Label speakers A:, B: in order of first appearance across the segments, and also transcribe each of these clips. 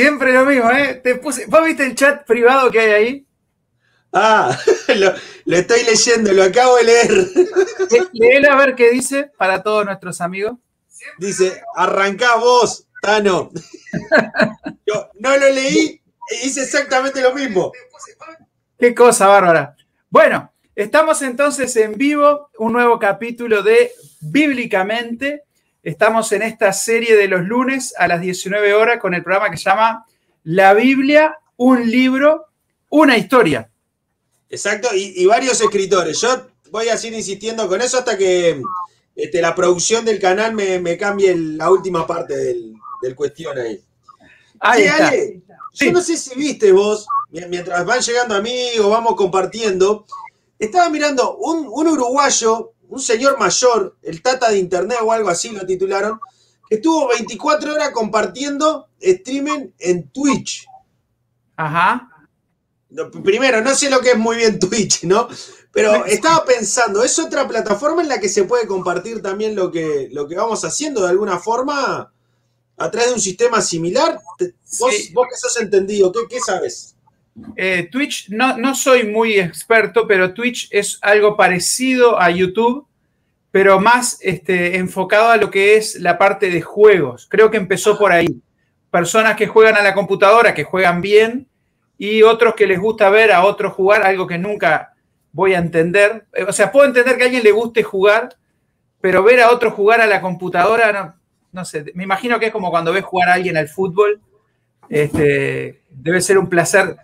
A: Siempre lo mismo, ¿eh? Te puse, ¿Vos viste el chat privado que hay ahí?
B: Ah, lo, estoy leyendo, lo acabo de leer.
A: Léelo a ver qué dice para todos nuestros amigos.
B: Dice, arrancá vos, Tano. Yo no lo leí e hice exactamente lo mismo.
A: Qué cosa bárbara. Bueno, estamos entonces en vivo, un nuevo capítulo de Bíblicamente. Estamos en esta serie de los lunes a las 19 horas con el programa que se llama La Biblia, un libro, una historia.
B: Exacto, y, varios escritores. Yo voy a seguir insistiendo con eso hasta que este, la producción del canal me, cambie la última parte del, cuestión ahí.
A: Ahí está.
B: yo no sé si viste vos, mientras van llegando amigos, vamos compartiendo, estaba mirando un, un uruguayo, un señor mayor, el tata de internet o algo así lo titularon, que estuvo 24 horas compartiendo streaming en Twitch.
A: Ajá
B: primero, no sé lo que es muy bien Twitch, ¿no? Pero estaba pensando, ¿es otra plataforma en la que se puede compartir también lo que, lo que vamos haciendo de alguna forma a través de un sistema similar? ¿Vos, que sos entendido, ¿qué, sabes?
A: Eh, Twitch, no, no soy muy experto, pero Twitch es algo parecido a YouTube, pero más este, enfocado a lo que es la parte de juegos. Creo que empezó por ahí. Personas que juegan a la computadora, que juegan bien, y otros que les gusta ver a otros jugar, algo que nunca voy a entender. Eh, o sea, puedo entender que a alguien le guste jugar, pero ver a otro jugar a la computadora, no, no sé, me imagino que es como cuando ves jugar a alguien al fútbol. Este, debe ser un placer.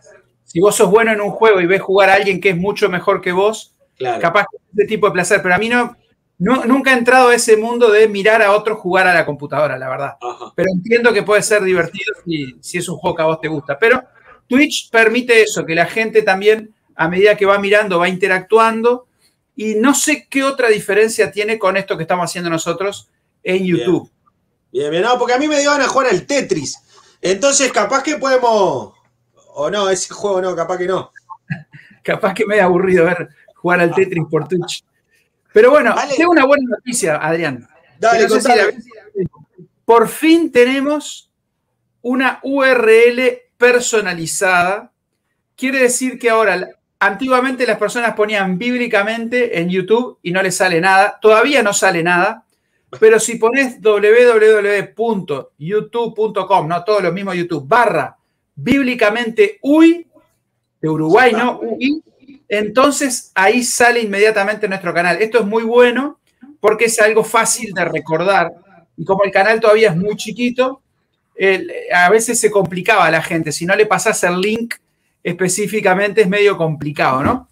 A: Si vos sos bueno en un juego y ves jugar a alguien que es mucho mejor que vos, capaz de ese tipo de placer. Pero a mí no, nunca he entrado a ese mundo de mirar a otro jugar a la computadora, la verdad. Pero entiendo que puede ser divertido si, si es un juego que a vos te gusta. Pero Twitch permite eso, que la gente también, a medida que va mirando, va interactuando. Y no sé qué otra diferencia tiene con esto que estamos haciendo nosotros en YouTube.
B: Bien, bien, no, porque a mí me dio a jugar al Tetris. Entonces, capaz que podemos. O no, ese juego no, capaz que no.
A: capaz que me he aburrido ver jugar al Tetris por Twitch. Pero bueno, tengo una buena noticia, Adrián.
B: Dale,
A: por fin tenemos una URL personalizada. Quiere decir que ahora, antiguamente las personas ponían bíblicamente en YouTube y no les sale nada. Todavía no sale nada. Pero si pones www.youtube.com, no todo lo mismo YouTube, barra bíblicamente UI, de Uruguay, ¿no? UI, entonces ahí sale inmediatamente nuestro canal. Esto es muy bueno porque es algo fácil de recordar. Y como el canal todavía es muy chiquito, a veces se complicaba a la gente. Si no le pasas el link específicamente es medio complicado, ¿no?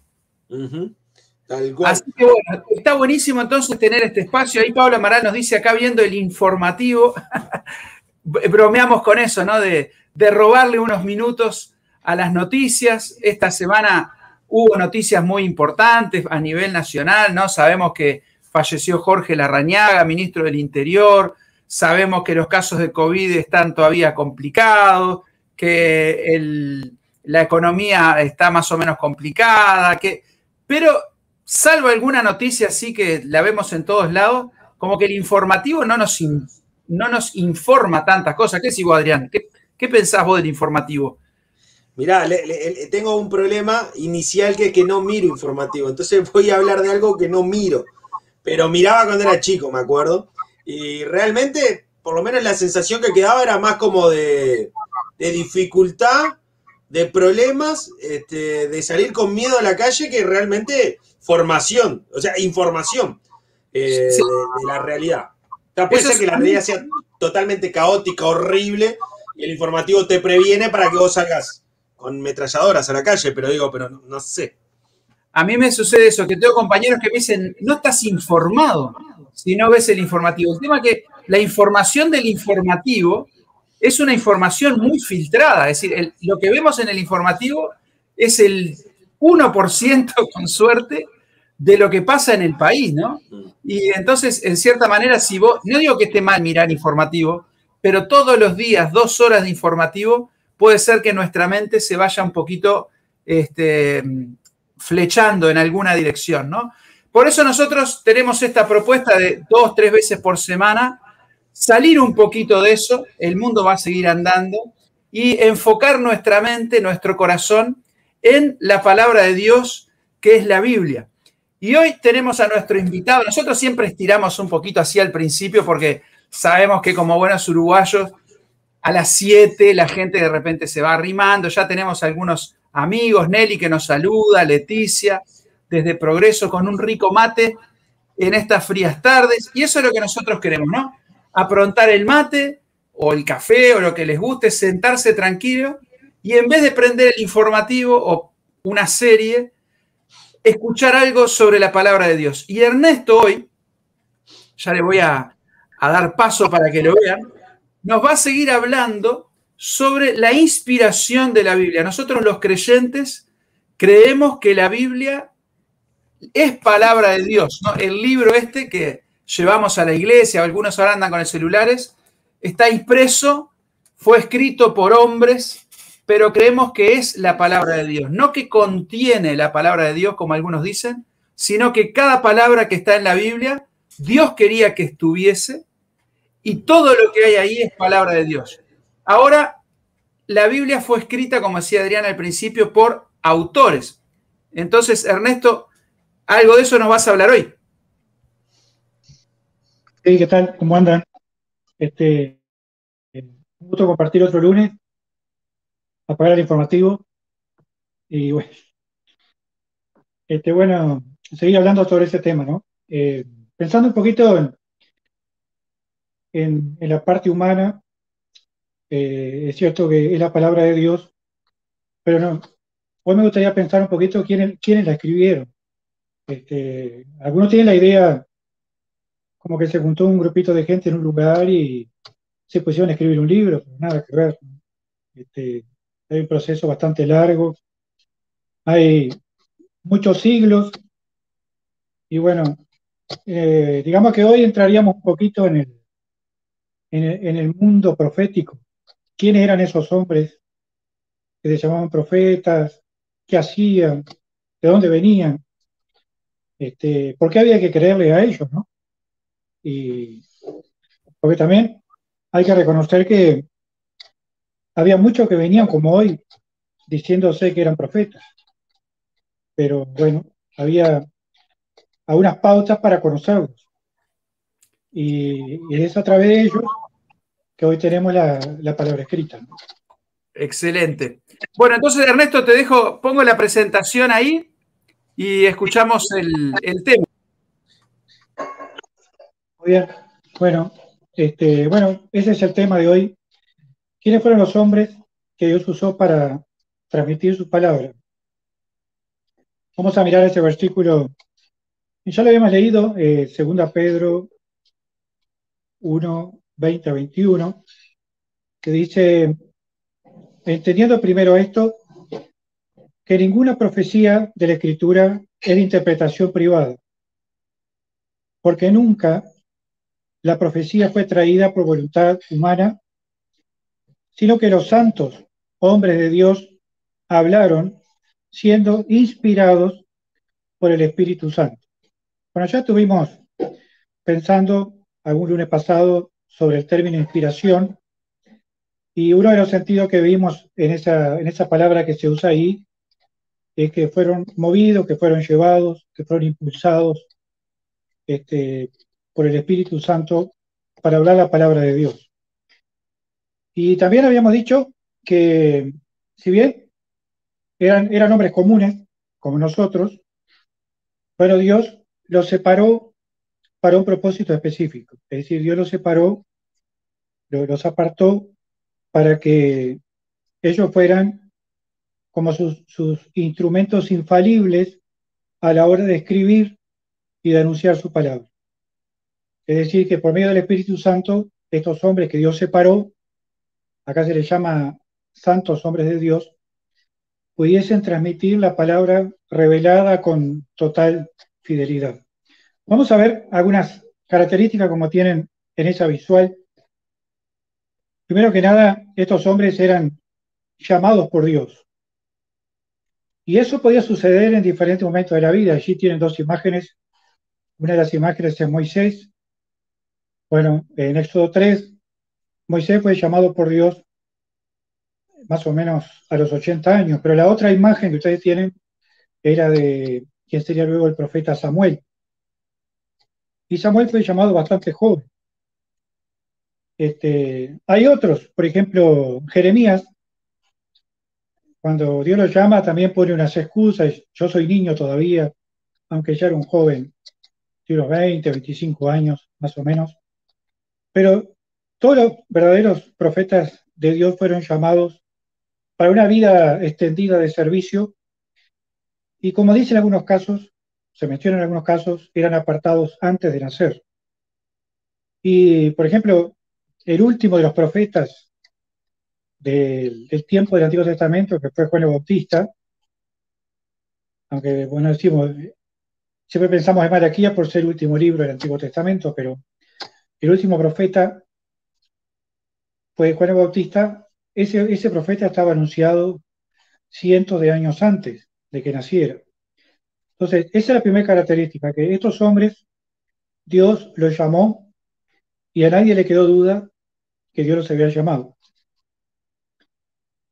A: Así que bueno, está buenísimo entonces tener este espacio. Ahí Pablo Amaral nos dice acá viendo el informativo, bromeamos con eso, ¿no? De, de robarle unos minutos a las noticias. Esta semana hubo noticias muy importantes a nivel nacional, ¿no? Sabemos que falleció Jorge Larrañaga, ministro del Interior, Sabemos que los casos de COVID están todavía complicados, que la economía está más o menos complicada, que, pero salvo alguna noticia así que la vemos en todos lados, como que el informativo no nos, no nos informa tantas cosas. ¿Qué decís vos, Adrián? ¿Qué, pensás vos del informativo?
B: Mirá, tengo un problema inicial que es que no miro informativo, entonces voy a hablar de algo que no miro, pero miraba cuando era chico, me acuerdo, y realmente, por lo menos la sensación que quedaba era más como de, dificultad, de problemas, este, de salir con miedo a la calle que realmente formación, o sea, información eh, de, la realidad. puede ser que la realidad sea totalmente caótica, horrible, y el informativo te previene para que vos salgas con metralladoras a la calle, pero digo, pero no sé.
A: A mí me sucede eso, que tengo compañeros que me dicen, no estás informado si no ves el informativo. El tema es que la información del informativo es una información muy filtrada, es decir, lo que vemos en el informativo es el 1% con suerte de lo que pasa en el país, ¿no? Y entonces, en cierta manera, si vos, no digo que esté mal mirar informativo, pero todos los días, dos horas de informativo, puede ser que nuestra mente se vaya un poquito este, flechando en alguna dirección, ¿no? Por eso nosotros tenemos esta propuesta de dos, tres veces por semana, salir un poquito de eso, el mundo va a seguir andando y enfocar nuestra mente, nuestro corazón en la palabra de Dios, que es la Biblia. Y hoy tenemos a nuestro invitado. Nosotros siempre estiramos un poquito así al principio porque sabemos que como buenos uruguayos, a las 7 la gente de repente se va arrimando. Ya tenemos algunos amigos, Nelly que nos saluda, Leticia, desde Progreso con un rico mate en estas frías tardes. Y eso es lo que nosotros queremos, ¿no? Aprontar el mate o el café o lo que les guste, sentarse tranquilo y en vez de prender el informativo o una serie, escuchar algo sobre la palabra de Dios. Y Ernesto hoy, ya le voy a, a dar paso para que lo vean, nos va a seguir hablando sobre la inspiración de la Biblia. Nosotros los creyentes creemos que la Biblia es palabra de Dios. El libro este que llevamos a la iglesia, algunos ahora andan con el celulares, está impreso, fue escrito por hombres, pero creemos que es la palabra de Dios. No que contiene la palabra de Dios, como algunos dicen, sino que cada palabra que está en la Biblia, Dios quería que estuviese y todo lo que hay ahí es palabra de Dios. Ahora, la Biblia fue escrita, como decía Adrián al principio, por autores. Entonces, Ernesto, algo de eso nos vas a hablar hoy.
C: Sí, ¿qué tal? ¿Cómo andan? Este, un gusto compartir otro lunes, apagar el informativo y bueno, este, bueno, seguir hablando sobre ese tema, ¿no? Eh, pensando un poquito en, en, la parte humana, eh, es cierto que es la palabra de Dios, pero no, hoy me gustaría pensar un poquito quiénes, quiénes la escribieron. Este, algunos tienen la idea como que se juntó un grupito de gente en un lugar y se pusieron a escribir un libro, pero nada que ver. Este, hay un proceso bastante largo, hay muchos siglos, y bueno, eh, digamos que hoy entraríamos un poquito en el, en el, mundo profético. ¿Quiénes eran esos hombres que se llamaban profetas? ¿Qué hacían? ¿De dónde venían? Este, ¿Por qué había que creerle a ellos? ¿no? Y porque también hay que reconocer que había muchos que venían como hoy diciéndose que eran profetas. Pero bueno, había algunas pautas para conocerlos. Y, es a través de ellos que hoy tenemos la, palabra escrita.
A: Excelente. Bueno, entonces Ernesto, te dejo, pongo la presentación ahí y escuchamos el, el tema
C: bien. Bueno, este, bueno, ese es el tema de hoy. ¿Quiénes fueron los hombres que Dios usó para transmitir su palabra? Vamos a mirar ese versículo. Ya lo habíamos leído, eh, 2 Pedro 1, 20 a 21, que dice, entendiendo primero esto, que ninguna profecía de la Escritura es de interpretación privada, porque nunca la profecía fue traída por voluntad humana, sino que los santos, hombres de Dios, hablaron siendo inspirados por el Espíritu Santo. Bueno, ya estuvimos pensando algún lunes pasado sobre el término inspiración y uno de los sentidos que vimos en esa, en esa palabra que se usa ahí es que fueron movidos, que fueron llevados, que fueron impulsados este, por el Espíritu Santo para hablar la palabra de Dios. Y también habíamos dicho que si bien eran, eran hombres comunes, como nosotros, pero Dios los separó para un propósito específico. Es decir, Dios los separó, los apartó para que ellos fueran como sus, sus instrumentos infalibles a la hora de escribir y de anunciar su palabra. Es decir, que por medio del Espíritu Santo, estos hombres que Dios separó, acá se les llama santos hombres de Dios, pudiesen transmitir la palabra revelada con total fidelidad. Vamos a ver algunas características como tienen en esa visual. Primero que nada, estos hombres eran llamados por Dios. Y eso podía suceder en diferentes momentos de la vida. Allí tienen dos imágenes. Una de las imágenes es Moisés bueno, en Éxodo 3, Moisés fue llamado por Dios más o menos a los 80 años, pero la otra imagen que ustedes tienen era de quien sería luego el profeta Samuel. Y Samuel fue llamado bastante joven. Este, hay otros, por ejemplo, Jeremías, cuando Dios lo llama también pone unas excusas, yo soy niño todavía, aunque ya era un joven, de unos 20, 25 años más o menos. Pero todos los verdaderos profetas de Dios fueron llamados para una vida extendida de servicio y como dice en algunos casos, se menciona en algunos casos, eran apartados antes de nacer. Y, por ejemplo, el último de los profetas del, tiempo del Antiguo Testamento, que fue Juan el Bautista, aunque, bueno, decimos, siempre pensamos en Malaquía por ser el último libro del Antiguo Testamento, pero el último profeta fue Juan el Bautista, ese, ese profeta estaba anunciado cientos de años antes de que naciera. Entonces, esa es la primera característica, que estos hombres, Dios los llamó y a nadie le quedó duda que Dios los había llamado.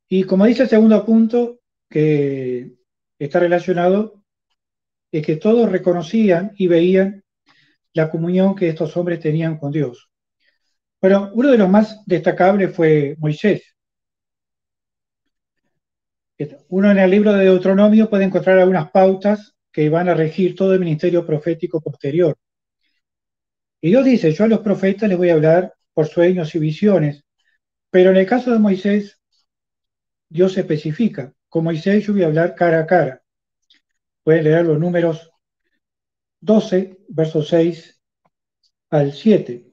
C: Y como dice el segundo punto, que está relacionado, es que todos reconocían y veían la comunión que estos hombres tenían con Dios. Bueno, uno de los más destacables fue Moisés. Uno en el libro de Deuteronomio puede encontrar algunas pautas que van a regir todo el ministerio profético posterior. Y Dios dice, yo a los profetas les voy a hablar por sueños y visiones, pero en el caso de Moisés, Dios especifica, con Moisés yo voy a hablar cara a cara. Pueden leer los números 12, versos 6 al 7.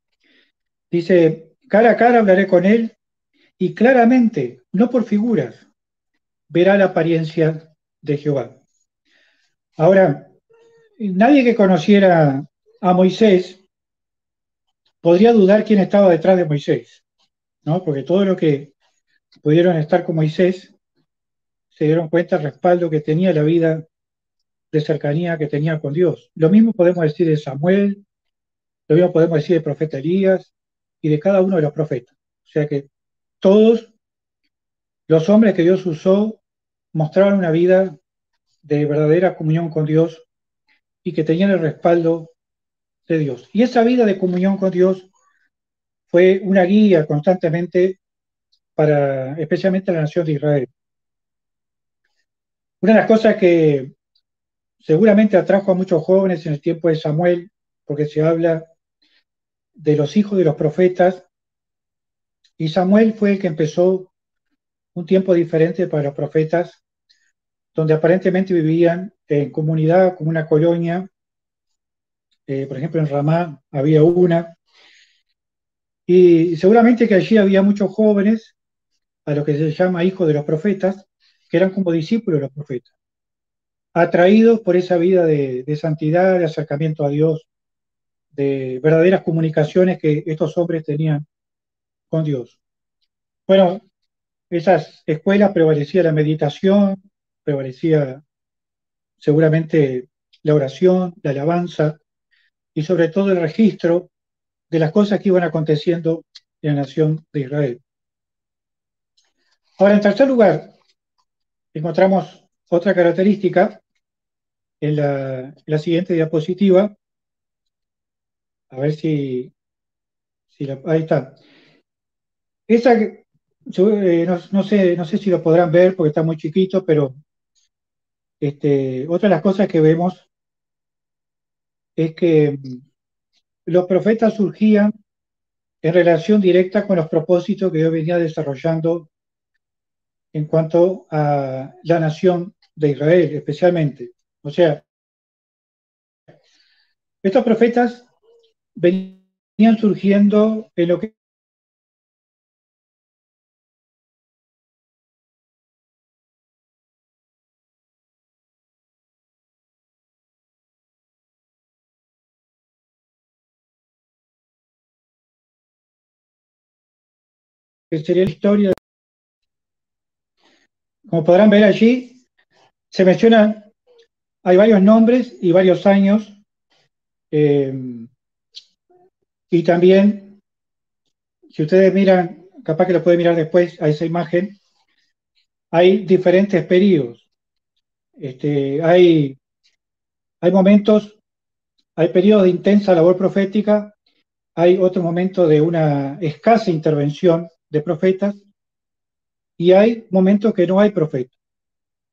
C: Dice, cara a cara hablaré con él y claramente, no por figuras, verá la apariencia de Jehová. Ahora, nadie que conociera a Moisés podría dudar quién estaba detrás de Moisés, ¿no? Porque todo lo que pudieron estar con Moisés se dieron cuenta del respaldo que tenía la vida de cercanía que tenía con Dios. Lo mismo podemos decir de Samuel, lo mismo podemos decir del profeta Elías, y de cada uno de los profetas. O sea que todos los hombres que Dios usó mostraban una vida de verdadera comunión con Dios y que tenían el respaldo de Dios. Y esa vida de comunión con Dios fue una guía constantemente para especialmente la nación de Israel. Una de las cosas que seguramente atrajo a muchos jóvenes en el tiempo de Samuel, porque se habla de los hijos de los profetas, y Samuel fue el que empezó un tiempo diferente para los profetas, donde aparentemente vivían en comunidad, como una colonia. Eh, por ejemplo, en Ramá había una. Y seguramente que allí había muchos jóvenes, a lo que se llama hijos de los profetas, que eran como discípulos de los profetas, atraídos por esa vida de, de santidad, de acercamiento a Dios, de verdaderas comunicaciones que estos hombres tenían con Dios. Bueno, esas escuelas prevalecía la meditación, prevalecía seguramente la oración, la alabanza y sobre todo el registro de las cosas que iban aconteciendo en la nación de Israel. Ahora, en tercer lugar, encontramos otra característica en la, siguiente diapositiva, a ver si, ahí está. Esa, eh, no, sé, no sé si lo podrán ver porque está muy chiquito, pero este, otra de las cosas que vemos es que mm, los profetas surgían en relación directa con los propósitos que Dios venía desarrollando en cuanto a la nación de Israel, especialmente. O sea, estos profetas venían surgiendo en lo que sería la historia. Como podrán ver allí, se mencionan, hay varios nombres y varios años. Eh, y también, si ustedes miran, capaz que lo pueden mirar después a esa imagen, hay diferentes periodos. Este, hay, hay momentos, hay periodos de intensa labor profética, hay otro momento de una escasa intervención de profetas y hay momentos que no hay profetas.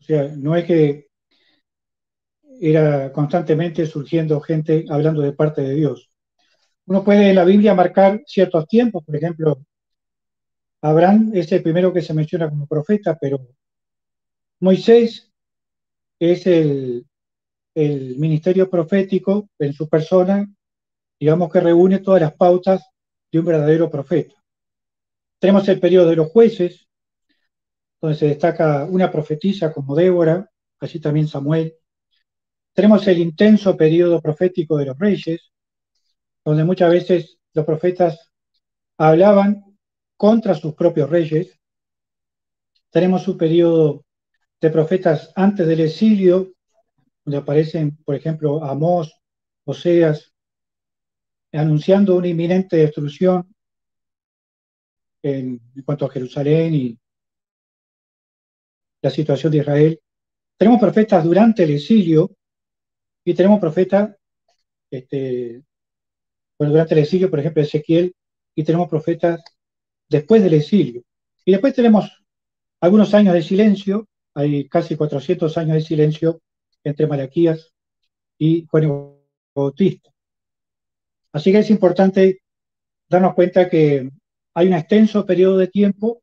C: O sea, no es que era constantemente surgiendo gente hablando de parte de Dios. Uno puede en la Biblia marcar ciertos tiempos, por ejemplo, Abraham es el primero que se menciona como profeta, pero Moisés es el, el ministerio profético en su persona, digamos que reúne todas las pautas de un verdadero profeta. Tenemos el periodo de los jueces, donde se destaca una profetisa como Débora, así también Samuel. Tenemos el intenso periodo profético de los reyes, donde muchas veces los profetas hablaban contra sus propios reyes. Tenemos un periodo de profetas antes del exilio, donde aparecen, por ejemplo, Amós, Oseas, anunciando una inminente destrucción en, cuanto a Jerusalén y la situación de Israel. Tenemos profetas durante el exilio y tenemos profetas, este, bueno, durante el exilio, por ejemplo, Ezequiel, y tenemos profetas después del exilio. Y después tenemos algunos años de silencio, hay casi 400 años de silencio entre Malaquías y Juan Bautista. Así que es importante darnos cuenta que hay un extenso periodo de tiempo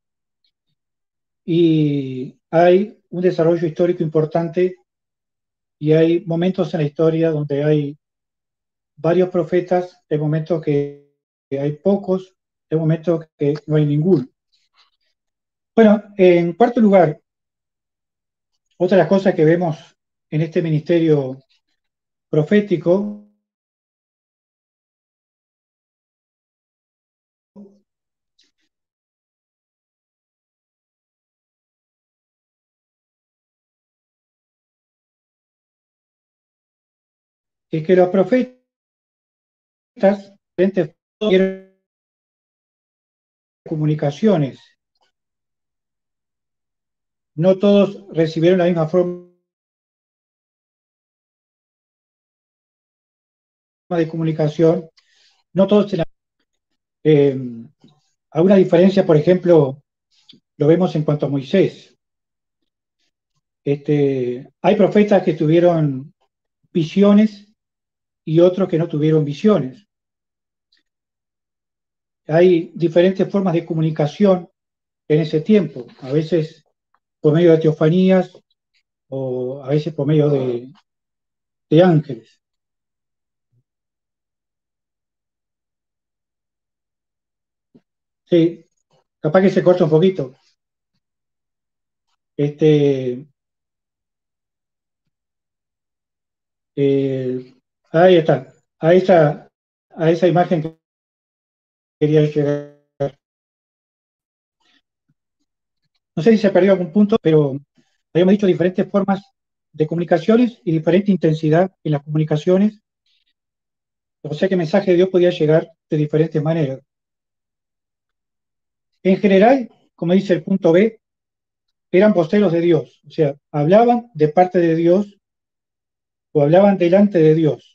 C: y hay un desarrollo histórico importante y hay momentos en la historia donde hay varios profetas, hay momentos que, hay pocos, hay momentos que no hay ninguno. Bueno, en cuarto lugar, otra de las cosas que vemos en este ministerio profético es que los profetas comunicaciones. No todos recibieron la misma forma de comunicación, no todos tenían eh, alguna diferencia, por ejemplo, lo vemos en cuanto a Moisés. Este, hay profetas que tuvieron visiones y otros que no tuvieron visiones. Hay diferentes formas de comunicación en ese tiempo, a veces por medio de teofanías o a veces por medio de, de ángeles. Sí, capaz que se corta un poquito. Este, eh, Ahí está. A esa, a esa imagen que quería llegar. No sé si se perdió algún punto, pero habíamos dicho diferentes formas de comunicaciones y diferente intensidad en las comunicaciones. O sea que el mensaje de Dios podía llegar de diferentes maneras. En general, como dice el punto B, eran voceros de Dios, o sea, hablaban de parte de Dios o hablaban delante de Dios.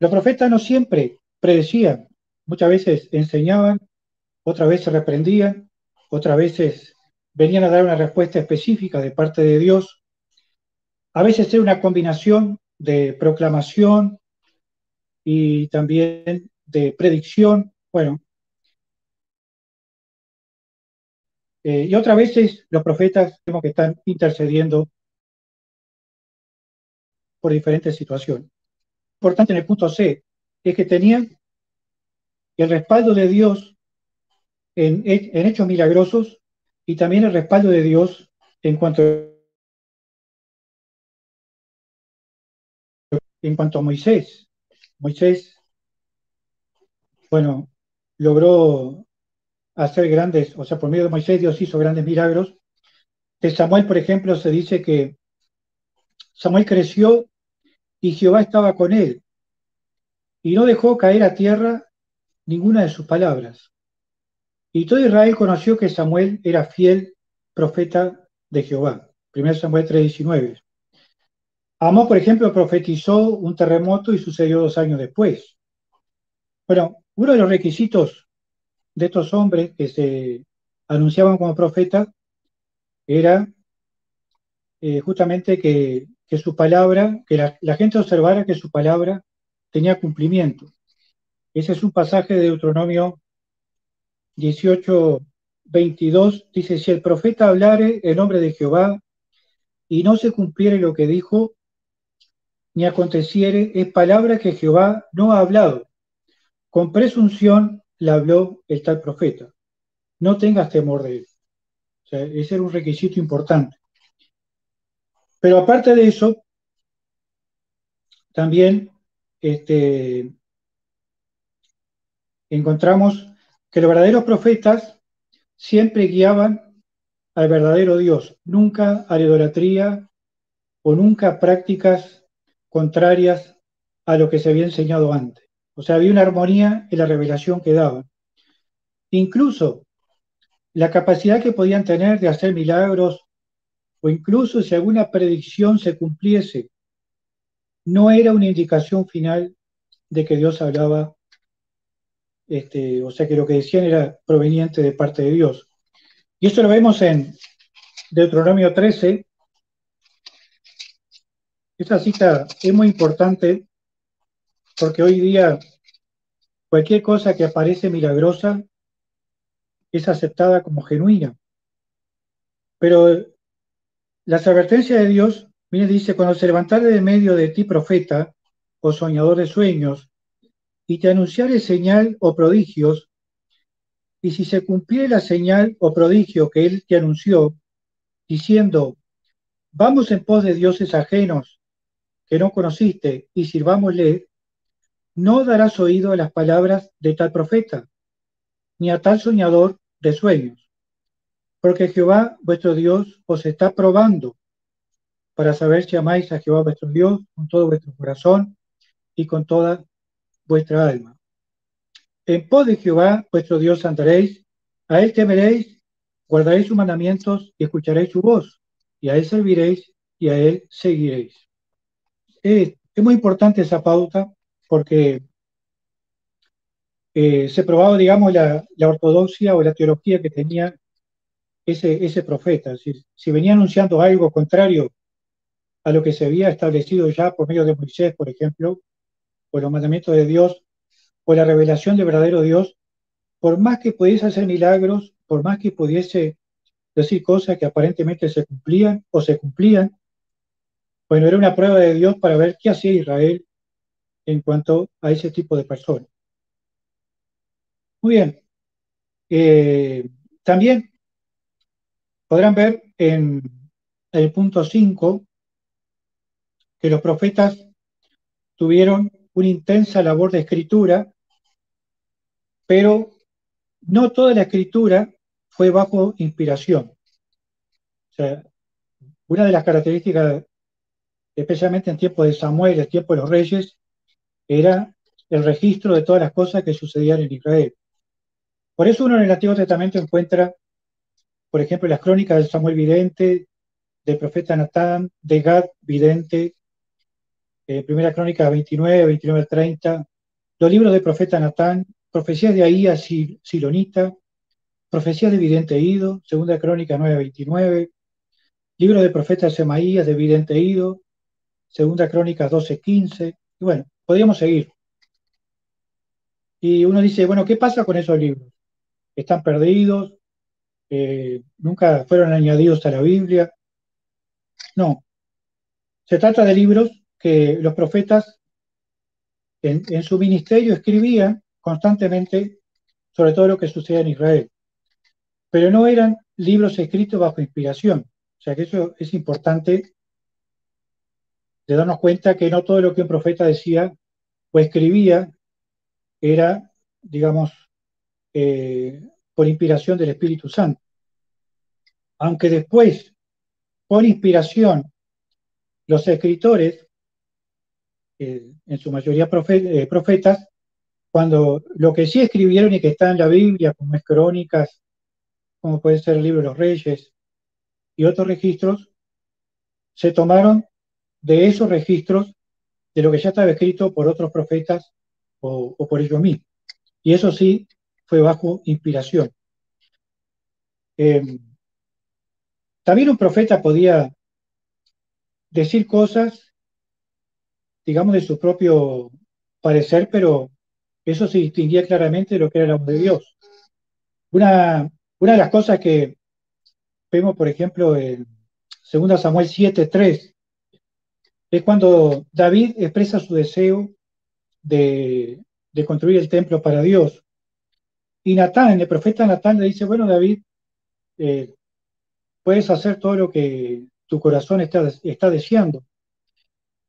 C: Los profetas no siempre predecían, muchas veces enseñaban, otras veces reprendían, otras veces venían a dar una respuesta específica de parte de Dios. A veces era una combinación de proclamación y también de predicción. Bueno, eh, y otras veces los profetas vemos que están intercediendo por diferentes situaciones importante en el punto C es que tenían el respaldo de Dios en, hechos milagrosos y también el respaldo de Dios en cuanto en cuanto a Moisés. Moisés, bueno, logró hacer grandes, o sea, por medio de Moisés Dios hizo grandes milagros. De Samuel, por ejemplo, se dice que Samuel creció y Jehová estaba con él, y no dejó caer a tierra ninguna de sus palabras. Y todo Israel conoció que Samuel era fiel profeta de Jehová. 1 Samuel 3:19. Amós, por ejemplo, profetizó un terremoto y sucedió dos años después. Bueno, uno de los requisitos de estos hombres que se anunciaban como profetas era eh, justamente que, su palabra, que la, gente observara que su palabra tenía cumplimiento. Ese es un pasaje de Deuteronomio 18, 22. Dice, si el profeta hablare el nombre de Jehová y no se cumpliere lo que dijo, ni aconteciere, es palabra que Jehová no ha hablado. Con presunción la habló el tal profeta. No tengas temor de él. Ese era un requisito importante. Pero aparte de eso, también este, encontramos que los verdaderos profetas siempre guiaban al verdadero Dios, nunca a la idolatría o nunca prácticas contrarias a lo que se había enseñado antes. O sea, había una armonía en la revelación que daban. Incluso la capacidad que podían tener de hacer milagros o incluso si alguna predicción se cumpliese, no era una indicación final de que Dios hablaba, este, o sea que lo que decían era proveniente de parte de Dios. Y esto lo vemos en Deuteronomio 13. Esta cita es muy importante porque hoy día cualquier cosa que aparece milagrosa es aceptada como genuina. Pero las advertencias de Dios, mire, dice, cuando se levantare de medio de ti profeta o soñador de sueños, y te anunciare señal o prodigios, y si se cumpliere la señal o prodigio que él te anunció, diciendo, vamos en pos de dioses ajenos que no conociste y sirvámosle, no darás oído a las palabras de tal profeta, ni a tal soñador de sueños, porque Jehová vuestro Dios os está probando para saber si amáis a Jehová vuestro Dios con todo vuestro corazón y con toda vuestra alma. En pos de Jehová vuestro Dios andaréis, a él temeréis, guardaréis sus mandamientos y escucharéis su voz, y a él serviréis y a él seguiréis. Es, es muy importante esa pauta porque eh, se probaba, digamos, la, ortodoxia o la teología que tenía ese, ese profeta. Si, venía anunciando algo contrario a lo que se había establecido ya por medio de Moisés, por ejemplo, o los mandamientos de Dios, o la revelación del verdadero Dios, por más que pudiese hacer milagros, por más que pudiese decir cosas que aparentemente se cumplían o se cumplían, bueno, era una prueba de Dios para ver qué hacía Israel en cuanto a ese tipo de personas. Muy bien. Eh, también podrán ver en el punto 5 que los profetas tuvieron una intensa labor de escritura, pero no toda la escritura fue bajo inspiración. Una de las características, especialmente en tiempo de Samuel, el tiempo de los reyes, era el registro de todas las cosas que sucedían en Israel. Por eso uno en el Antiguo Testamento encuentra, por ejemplo, las crónicas de Samuel Vidente, del profeta Natán, de Gad Vidente, eh, primera crónica 29, 29 30, los libros del profeta Natán, profecías de Ahías Silonita, profecías de Vidente Ido, segunda crónica 9, 29, libro del profeta Semaías de Vidente Ido, segunda crónica 12, 15, y bueno, podríamos seguir. Y uno dice, bueno, ¿qué pasa con esos libros? ¿Están perdidos? Eh, ¿Nunca fueron añadidos a la Biblia? No. Se trata de libros que los profetas en, su ministerio escribían constantemente sobre todo lo que sucede en Israel. Pero no eran libros escritos bajo inspiración. O sea que eso es importante de darnos cuenta que no todo lo que un profeta decía o escribía era, digamos, eh, por inspiración del Espíritu Santo. Aunque después, por inspiración, los escritores, eh, en su mayoría eh, profetas, cuando lo que sí escribieron y que está en la Biblia, como es crónicas, como puede ser el libro de los reyes, y otros registros se tomaron de esos registros de lo que ya estaba escrito por otros profetas o, por ellos mismos. Y eso sí fue bajo inspiración. Em, también un profeta podía decir cosas, digamos, de su propio parecer, pero eso se distinguía claramente de lo que era la voz de Dios. Una, una de las cosas que vemos, por ejemplo, en 2 Samuel 7.3, es cuando David expresa su deseo de, construir el templo para Dios. Y Natán, el profeta Natán le dice, bueno, David, eh, puedes hacer todo lo que tu corazón está, está deseando.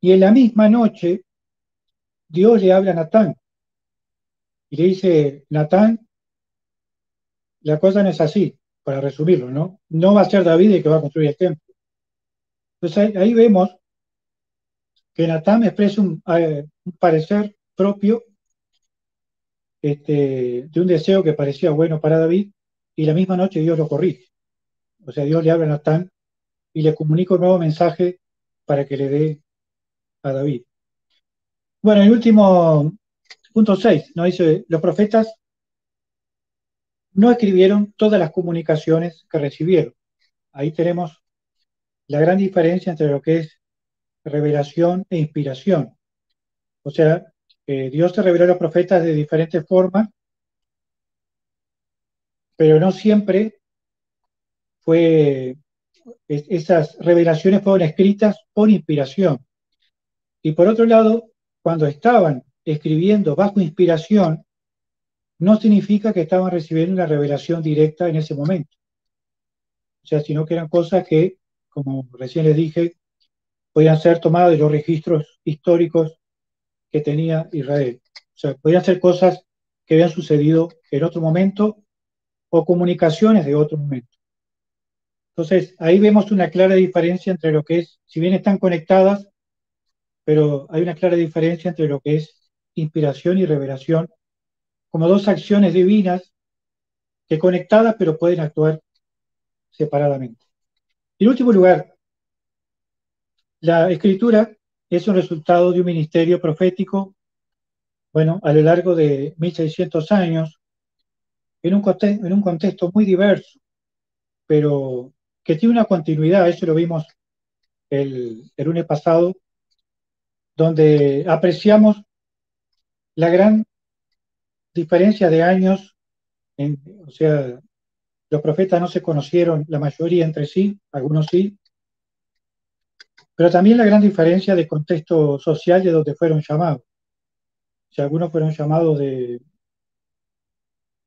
C: Y en la misma noche, Dios le habla a Natán y le dice, Natán, la cosa no es así, para resumirlo, ¿no? No va a ser David el que va a construir el templo. Entonces ahí vemos que Natán expresa un, eh, un parecer propio este, de un deseo que parecía bueno para David y la misma noche Dios lo corrige. O sea, Dios le habla a Natán y le comunica un nuevo mensaje para que le dé a David. Bueno, el último punto 6 nos dice, los profetas no escribieron todas las comunicaciones que recibieron. Ahí tenemos la gran diferencia entre lo que es revelación e inspiración. O sea, Dios se reveló a los profetas de diferentes formas, pero no siempre fue, esas revelaciones fueron escritas por inspiración. Y por otro lado, cuando estaban escribiendo bajo inspiración, no significa que estaban recibiendo una revelación directa en ese momento. O sea, sino que eran cosas que, como recién les dije, podían ser tomadas de los registros históricos que tenía Israel. O sea, podían ser cosas que habían sucedido en otro momento o comunicaciones de otro momento. Entonces, ahí vemos una clara diferencia entre lo que es, si bien están conectadas, pero hay una clara diferencia entre lo que es inspiración y revelación como dos acciones divinas que conectadas pero pueden actuar separadamente. En último lugar, la escritura es un resultado de un ministerio profético, bueno, a lo largo de 1600 años, en un, contexto, en un contexto muy diverso, pero que tiene una continuidad, eso lo vimos el, el lunes pasado, donde apreciamos la gran diferencia de años, o sea, los profetas no se conocieron la mayoría entre sí, algunos sí, pero también la gran diferencia de contexto social de donde fueron llamados. O sea, algunos fueron llamados de,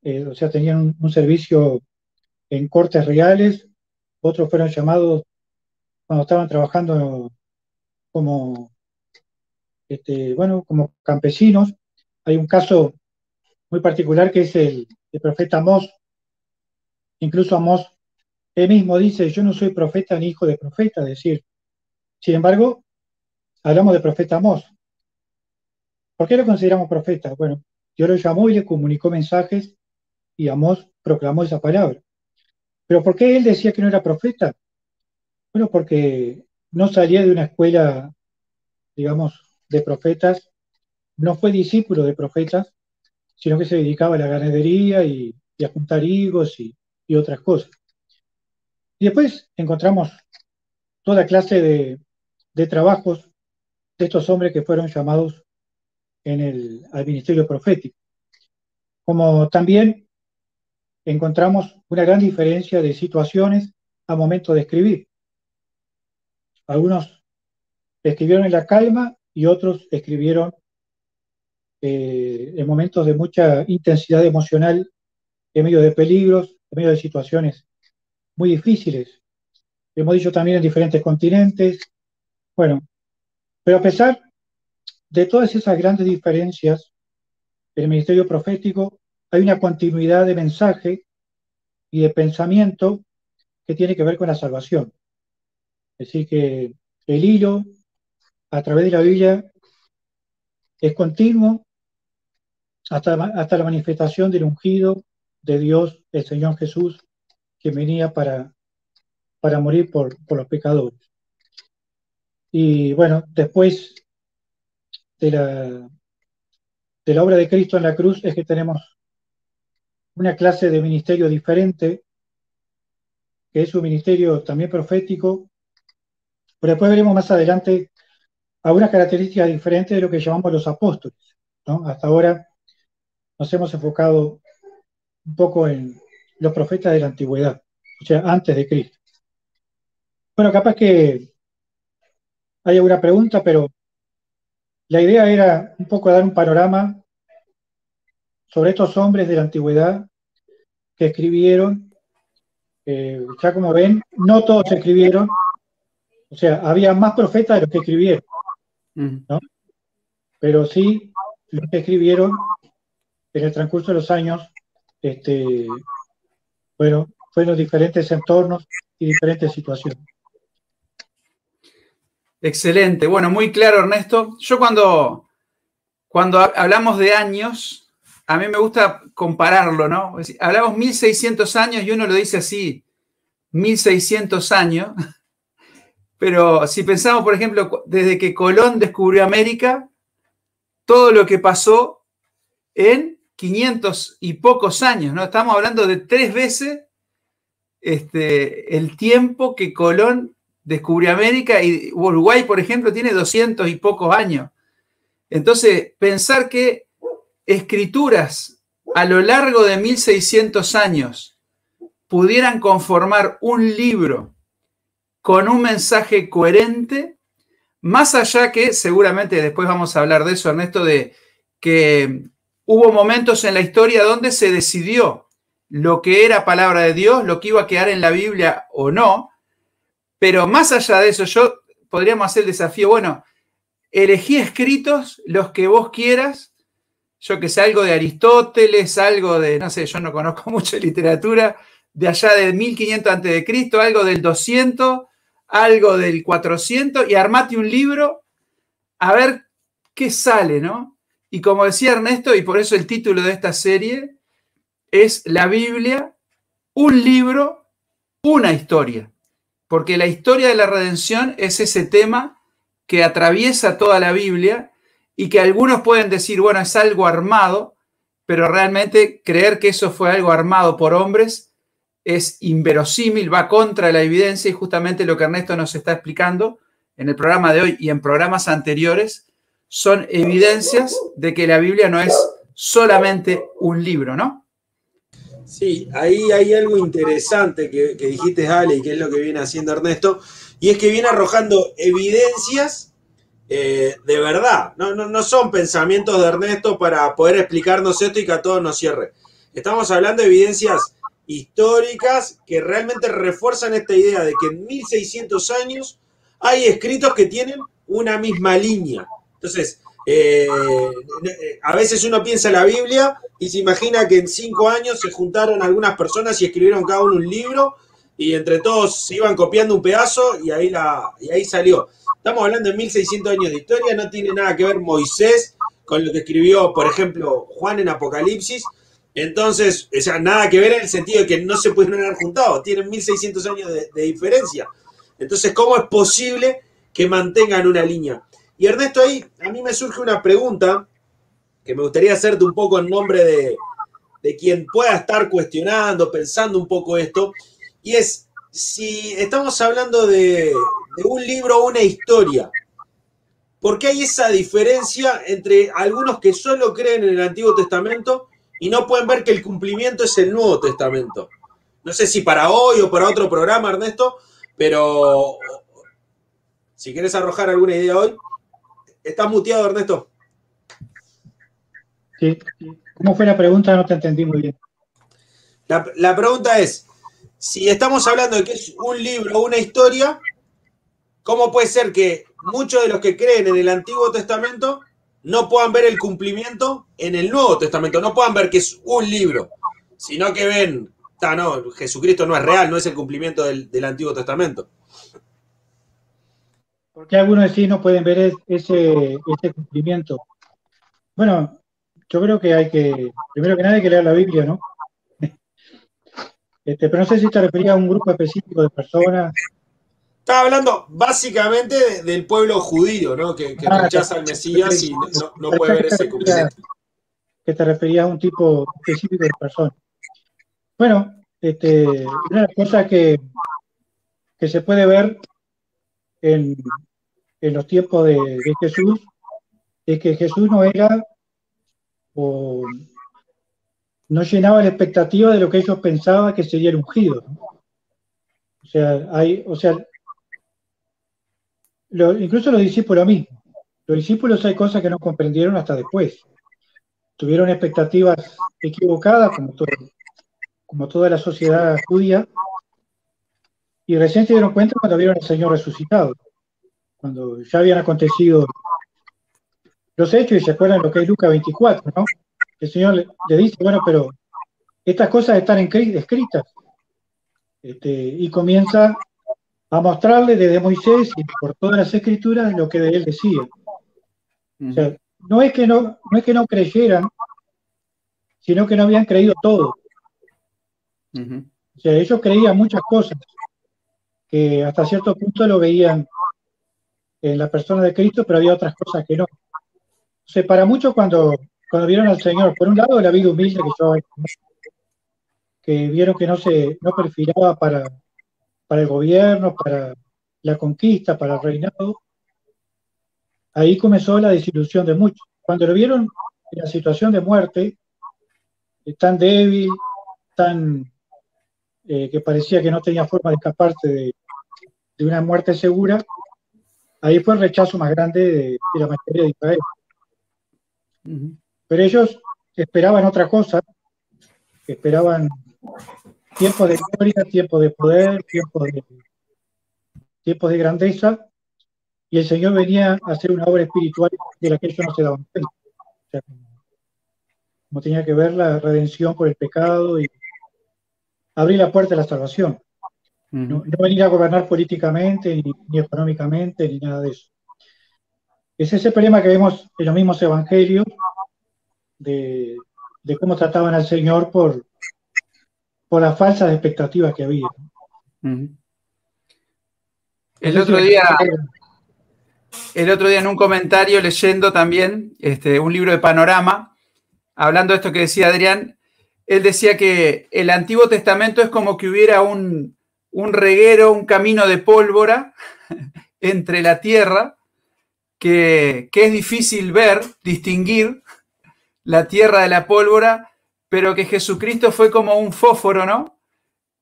C: eh, o sea, tenían un, servicio en cortes reales, otros fueron llamados cuando estaban trabajando como, este, bueno, como campesinos. Hay un caso muy particular que es el, profeta Amós. Incluso Amós, él mismo dice, yo no soy profeta ni hijo de profeta, es decir, sin embargo, hablamos de profeta Amós. ¿Por qué lo consideramos profeta? Bueno, Dios lo llamó y le comunicó mensajes y Amós proclamó esa palabra. Pero ¿por qué él decía que no era profeta? Bueno, porque no salía de una escuela, digamos, de profetas, no fue discípulo de profetas, sino que se dedicaba a la ganadería y, a juntar higos y, otras cosas. Y después encontramos toda clase de, trabajos de estos hombres que fueron llamados en el, al ministerio profético. Como también encontramos una gran diferencia de situaciones a momento de escribir. Algunos escribieron en la calma y otros escribieron eh, en momentos de mucha intensidad emocional, en medio de peligros, en medio de situaciones muy difíciles. Hemos dicho también en diferentes continentes. Bueno, pero a pesar de todas esas grandes diferencias, en el ministerio profético hay una continuidad de mensaje y de pensamiento que tiene que ver con la salvación. Es decir, que el hilo a través de la Biblia es continuo hasta, la manifestación del ungido de Dios, el Señor Jesús, que venía para para morir por, los pecadores. Y bueno, después de la, de la obra de Cristo en la cruz es que tenemos una clase de ministerio diferente, que es un ministerio también profético, pero después veremos más adelante algunas características diferentes de lo que llamamos los apóstoles. Hasta ahora nos hemos enfocado un poco en los profetas de la antigüedad, o sea, antes de Cristo. Bueno, capaz que hay alguna pregunta, pero la idea era un poco dar un panorama sobre estos hombres de la antigüedad que escribieron. Eh, ya como ven, no todos escribieron, o sea, había más profetas de los que escribieron, mm. ¿no? Pero sí, los que escribieron en el transcurso de los años, este, bueno, fueron diferentes entornos y diferentes situaciones.
A: Excelente, bueno, muy claro Ernesto. Yo cuando, cuando hablamos de años, a mí me gusta compararlo, ¿no? Hablamos 1600 años y uno lo dice así, 1600 años, pero si pensamos, por ejemplo, desde que Colón descubrió América, todo lo que pasó en 500 y pocos años, ¿no? Estamos hablando de tres veces este, el tiempo que Colón descubrió América y Uruguay, por ejemplo, tiene 200 y pocos años. Entonces, pensar que escrituras a lo largo de 1600 años pudieran conformar un libro con un mensaje coherente, más allá que seguramente después vamos a hablar de eso, Ernesto, de que hubo momentos en la historia donde se decidió lo que era palabra de Dios, lo que iba a quedar en la Biblia o no, pero más allá de eso, yo podríamos hacer el desafío, bueno, elegí escritos los que vos quieras, yo que sé, algo de Aristóteles, algo de, no sé, yo no conozco mucho de literatura, de allá de 1500 a.C., algo del 200, algo del 400, y armate un libro a ver qué sale, ¿no? Y como decía Ernesto, y por eso el título de esta serie es La Biblia, un libro, una historia porque la historia de la redención es ese tema que atraviesa toda la Biblia y que algunos pueden decir, bueno, es algo armado, pero realmente creer que eso fue algo armado por hombres es inverosímil, va contra la evidencia y justamente lo que Ernesto nos está explicando en el programa de hoy y en programas anteriores son evidencias de que la Biblia no es solamente un libro, ¿no?
B: Sí, ahí hay algo interesante que, dijiste, Ale, y que es lo que viene haciendo Ernesto, y es que viene arrojando evidencias eh, de verdad. No, no, son pensamientos de Ernesto para poder explicarnos esto y que a todos nos cierre. Estamos hablando de evidencias históricas que realmente refuerzan esta idea de que en 1600 años hay escritos que tienen una misma línea. Entonces, eh, a veces uno piensa en la Biblia y se imagina que en cinco años se juntaron algunas personas y escribieron cada uno un libro y entre todos se iban copiando un pedazo y ahí, la, y ahí salió. Estamos hablando de 1600 años de historia, no tiene nada que ver Moisés con lo que escribió, por ejemplo, Juan en Apocalipsis. Entonces, o sea, nada que ver en el sentido de que no se pueden haber juntado, tienen 1600 años de diferencia. Entonces, ¿cómo es posible que mantengan una línea? Y Ernesto, ahí a mí me surge una pregunta que me gustaría hacerte un poco en nombre de, quien pueda estar cuestionando, pensando un poco esto, y es, si estamos hablando de, un libro o una historia, ¿por qué hay esa diferencia entre algunos que solo creen en el Antiguo Testamento y no pueden ver que el cumplimiento es el Nuevo Testamento? No sé si para hoy o para otro programa, Ernesto, pero si quieres arrojar alguna idea hoy. ¿Estás muteado, Ernesto?
C: Sí. ¿Cómo fue la pregunta? No te entendí muy bien.
B: La, pregunta es, si estamos hablando de que es un libro o una historia, ¿cómo puede ser que muchos de los que creen en el Antiguo Testamento no puedan ver el cumplimiento en el Nuevo Testamento? No puedan ver que es un libro, sino que ven, no, Jesucristo no es real, no es el cumplimiento del, del Antiguo Testamento.
C: ¿Por qué algunos sí no pueden ver ese, cumplimiento? Bueno, yo creo que hay que, primero que nada hay que leer la Biblia, ¿no? Este, pero no sé si te referías a un grupo específico de personas.
B: Estaba hablando básicamente del pueblo judío, ¿no? Que, que
C: Ah,
B: rechaza al Mesías y no, no puede ver ese cumplimiento.
C: que te referías a un tipo específico de persona. Bueno, este, una de las cosas que, que se puede ver en, en los tiempos de, Jesús es que Jesús no era o no llenaba la expectativa de lo que ellos pensaban que sería el ungido. O sea, hay, o sea, incluso los discípulos mismos. Los discípulos hay cosas que no comprendieron hasta después. Tuvieron expectativas equivocadas, como, todo, como toda la sociedad judía, y recién se dieron cuenta cuando vieron al Señor resucitado, cuando ya habían acontecido los hechos y se acuerdan lo que es Lucas 24, ¿no? El Señor le, le dice, bueno, pero estas cosas están en- escritas. Este, y comienza a mostrarle desde Moisés y por todas las escrituras lo que de él decía. O sea, no es que no, no es que no creyeran, sino que no habían creído todo. O sea, ellos creían muchas cosas que hasta cierto punto lo veían en la persona de Cristo, pero había otras cosas que no. O sea, para muchos cuando, cuando vieron al Señor, por un lado la vida humilde que yo que vieron que no se no perfilaba para, para el gobierno, para la conquista, para el reinado, ahí comenzó la desilusión de muchos. Cuando lo vieron en la situación de muerte, eh, tan débil, tan eh, que parecía que no tenía forma de escaparse de, de una muerte segura, ahí fue el rechazo más grande de, de la mayoría de Israel. Pero ellos esperaban otra cosa, esperaban tiempos de gloria, tiempos de poder, tiempos de, tiempos de grandeza, y el Señor venía a hacer una obra espiritual de la que ellos no se daban cuenta. O sea, como tenía que ver la redención por el pecado y abrir la puerta a la salvación. No, no venir a gobernar políticamente, ni, ni económicamente, ni nada de eso. Es ese problema que vemos en los mismos evangelios de, de cómo trataban al Señor por, por las falsas expectativas que había.
A: El otro día, el otro día en un comentario leyendo también este, un libro de panorama, hablando de esto que decía Adrián, él decía que el Antiguo Testamento es como que hubiera un, un reguero, un camino de pólvora entre la tierra, que, que es difícil ver, distinguir la tierra de la pólvora, pero que Jesucristo fue como un fósforo, ¿no?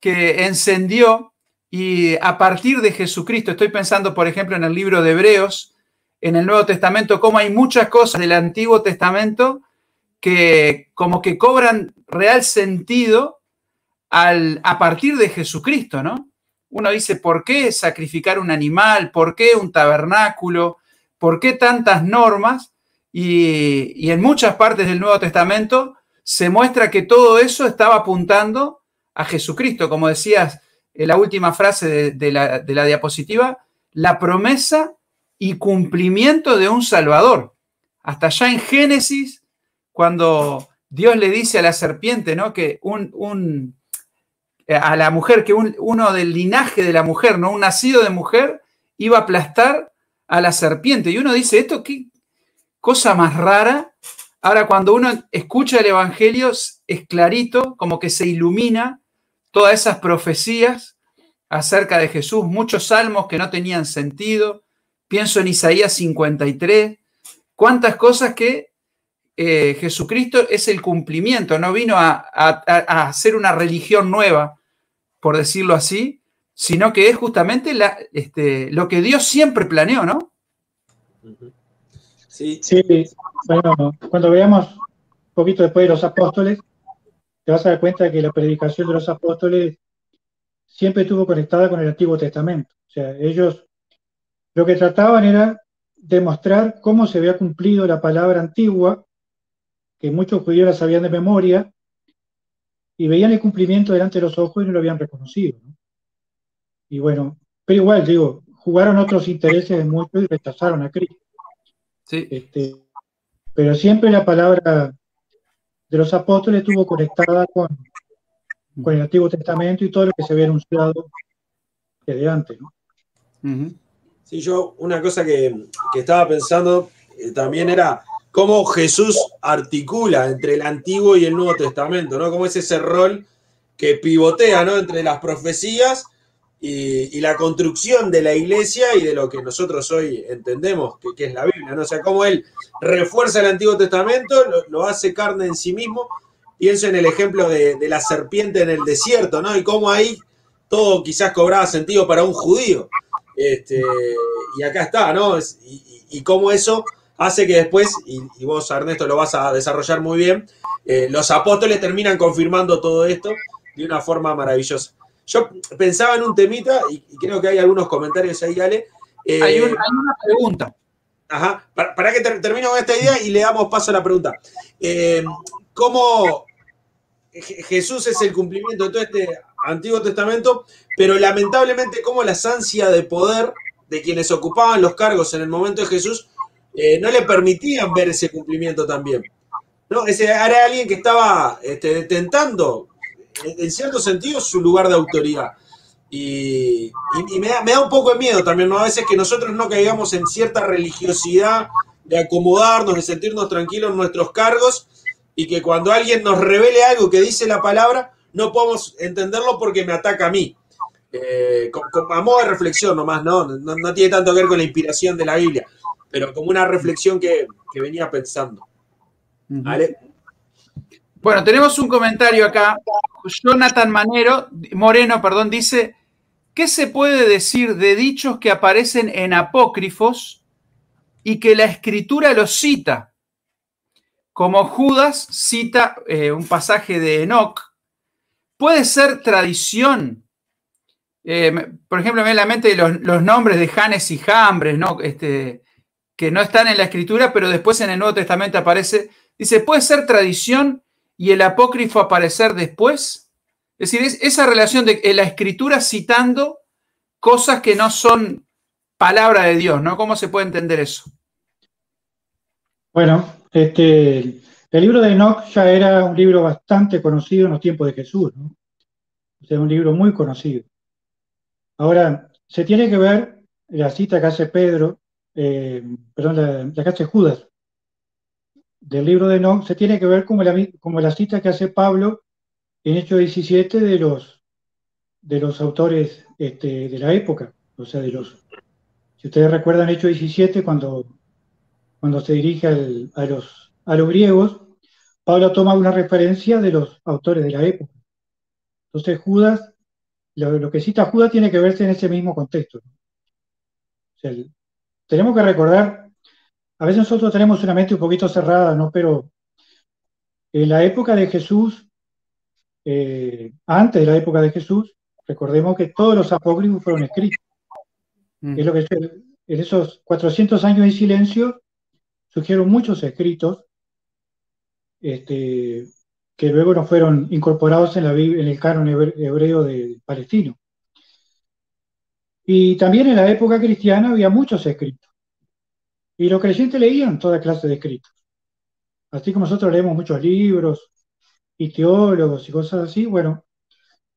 A: Que encendió y a partir de Jesucristo, estoy pensando, por ejemplo, en el libro de Hebreos, en el Nuevo Testamento, cómo hay muchas cosas del Antiguo Testamento que como que cobran real sentido al, a partir de Jesucristo, ¿no? Uno dice, ¿por qué sacrificar un animal? ¿Por qué un tabernáculo? ¿Por qué tantas normas? Y, en muchas partes del Nuevo Testamento se muestra que todo eso estaba apuntando a Jesucristo, como decías en la última frase de, la, diapositiva, la promesa y cumplimiento de un Salvador. Hasta allá en Génesis, cuando Dios le dice a la serpiente, ¿no? Que un a la mujer, que un, uno del linaje de la mujer, ¿no? Un nacido de mujer iba a aplastar a la serpiente. Y uno dice, ¿esto qué cosa más rara? Ahora, cuando uno escucha el Evangelio, es clarito, como que se ilumina todas esas profecías acerca de Jesús, muchos salmos que no tenían sentido. Pienso en Isaías 53, cuántas cosas que eh, Jesucristo es el cumplimiento, no vino a, a, a, hacer una religión nueva, por decirlo así, sino que es justamente la, este, lo que Dios siempre planeó, ¿no?
C: Sí. sí, bueno, cuando veamos un poquito después de los apóstoles, te vas a dar cuenta que la predicación de los apóstoles siempre estuvo conectada con el Antiguo Testamento. O sea, ellos lo que trataban era demostrar cómo se había cumplido la palabra antigua, que muchos judíos la sabían de memoria, y veían el cumplimiento delante de los ojos y no lo habían reconocido. ¿no? Y bueno, pero igual, digo, jugaron otros intereses de muchos y rechazaron a Cristo.
A: Sí.
C: Este, pero siempre la palabra de los apóstoles estuvo conectada con, con el Antiguo Testamento y todo lo que se había anunciado desde antes. ¿no?
B: Sí, yo una cosa que, estaba pensando eh, también era cómo Jesús articula entre el Antiguo y el Nuevo Testamento, ¿no? Cómo es ese rol que pivotea, ¿no? Entre las profecías y, la construcción de la iglesia y de lo que nosotros hoy entendemos que, es la Biblia, ¿no? O sea, cómo él refuerza el Antiguo Testamento, lo, hace carne en sí mismo. Pienso en el ejemplo de, la serpiente en el desierto, ¿no? Y cómo ahí todo quizás cobraba sentido para un judío. Este, y acá está, ¿no? Y, cómo eso hace que después, y, vos Ernesto lo vas a desarrollar muy bien, eh, los apóstoles terminan confirmando todo esto de una forma maravillosa. Yo pensaba en un temita, y, creo que hay algunos comentarios ahí, Ale.
A: Eh, hay, una pregunta.
B: Ajá, para, que termino con esta idea y le damos paso a la pregunta. Eh, ¿Cómo Jesús es el cumplimiento de todo este Antiguo Testamento, pero lamentablemente cómo la ansia de poder de quienes ocupaban los cargos en el momento de Jesús eh, no le permitían ver ese cumplimiento también? ¿No? Ese era alguien que estaba este, detentando en cierto sentido, su lugar de autoridad. Y, me, da, un poco de miedo también, ¿no? A veces que nosotros no caigamos en cierta religiosidad de acomodarnos, de sentirnos tranquilos en nuestros cargos y que cuando alguien nos revele algo que dice la palabra, no podemos entenderlo porque me ataca a mí. Eh, a modo de reflexión nomás, ¿no? ¿no? tiene tanto que ver con la inspiración de la Biblia, pero como una reflexión que, venía pensando. ¿Vale?
A: Bueno, tenemos un comentario acá. Jonathan Manero, Moreno, perdón, dice, ¿qué se puede decir de dichos que aparecen en apócrifos y que la escritura los cita? Como Judas cita eh, un pasaje de Enoch, puede ser tradición. Eh, por ejemplo, me a la mente los, los, nombres de Janes y Jambres, ¿no? Este, que no están en la escritura, pero después en el Nuevo Testamento aparece. Dice, puede ser tradición y el apócrifo aparecer después? Es decir, esa relación de la escritura citando cosas que no son palabra de Dios, ¿no? ¿Cómo se puede entender eso?
C: Bueno, este, el libro de Enoch ya era un libro bastante conocido en los tiempos de Jesús, ¿no? O un libro muy conocido. Ahora, se tiene que ver la cita que hace Pedro, eh, perdón, la, la que hace Judas del libro de No se tiene que ver como la, como la cita que hace Pablo en Hechos 17 de los, de los autores este, de la época. O sea, de los. Si ustedes recuerdan Hechos 17, cuando, cuando se dirige a, los, a los griegos, Pablo toma una referencia de los autores de la época. Entonces, Judas, lo, que cita Judas tiene que verse en ese mismo contexto. Tenemos que recordar a veces nosotros tenemos una mente un poquito cerrada, ¿no? Pero en la época de Jesús, eh, antes de la época de Jesús, recordemos que todos los apócrifos fueron escritos. Mm. Es lo que en esos 400 años de silencio surgieron muchos escritos este, que luego no fueron incorporados en, la, en el canon hebreo de palestino. Y también en la época cristiana había muchos escritos. Y los creyentes leían toda clase de escritos. Así como nosotros leemos muchos libros y teólogos y cosas así, bueno,